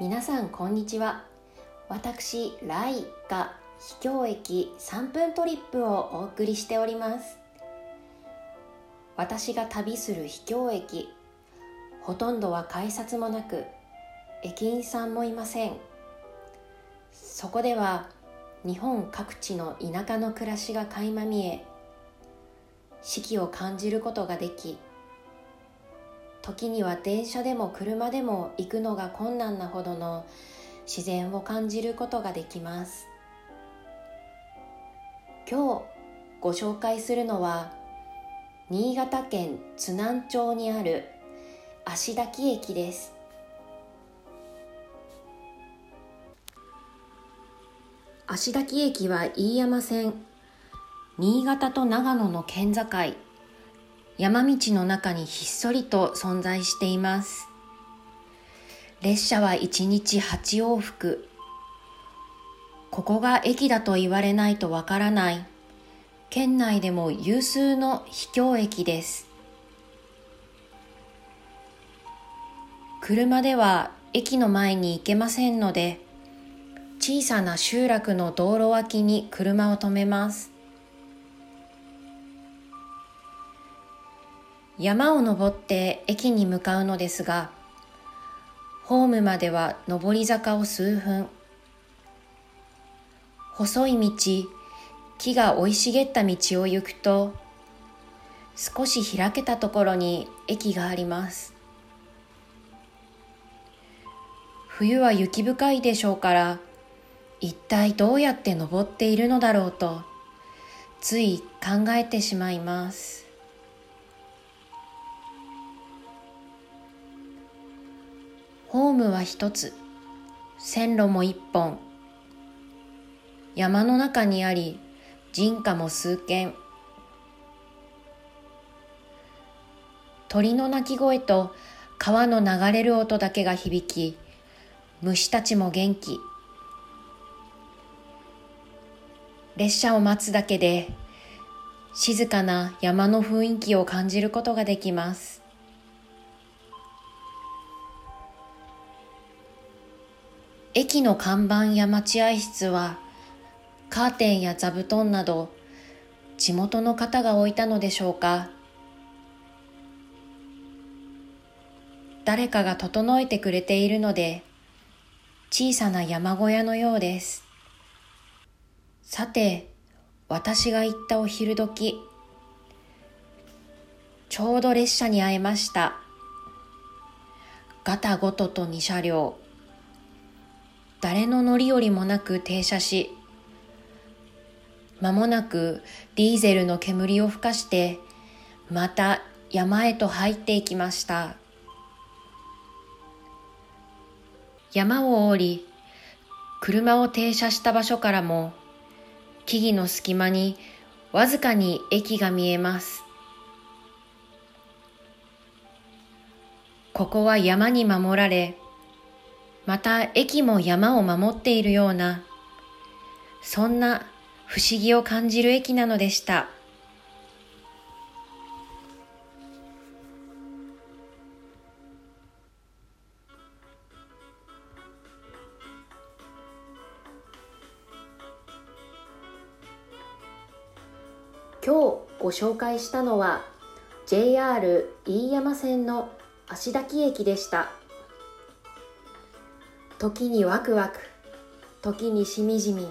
皆さんこんにちは。私ライが秘境駅3分トリップをお送りしております。私が旅する秘境駅ほとんどは改札もなく駅員さんもいません。そこでは日本各地の田舎の暮らしが垣間見え四季を感じることができ時には電車でも車でも行くのが困難なほどの自然を感じることができます。今日ご紹介するのは新潟県津南町にある芦滝駅です。芦滝駅は飯山線新潟と長野の県境。山道の中にひっそりと存在しています。列車は1日8往復。ここが駅だと言われないとわからない。県内でも有数の秘境駅です。車では駅の前に行けませんので小さな集落の道路脇に車を止めます。山を登って駅に向かうのですがホームまでは上り坂を数分。細い道木が生い茂った道を行くと少し開けたところに駅があります。冬は雪深いでしょうから一体どうやって登っているのだろうとつい考えてしまいます。ホームは一つ。線路も一本。山の中にあり人家も数軒。鳥の鳴き声と川の流れる音だけが響き虫たちも元気。列車を待つだけで静かな山の雰囲気を感じることができます。駅の看板や待合室はカーテンや座布団など地元の方が置いたのでしょうか。誰かが整えてくれているので小さな山小屋のようです。さて私が行ったお昼時ちょうど列車に会えました。ガタゴトと2車両。誰の乗り降りもなく停車し間もなくディーゼルの煙をふかしてまた山へと入っていきました。山を降り車を停車した場所からも木々の隙間にわずかに駅が見えます。ここは山に守られまた駅も山を守っているようなそんな不思議を感じる駅なのでした。今日ご紹介したのは JR 飯山線の芦滝駅でした時にワクワク時にしみじみ。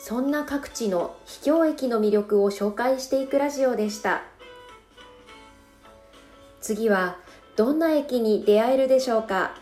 そんな各地の秘境駅の魅力を紹介していくラジオでした。次はどんな駅に出会えるでしょうか？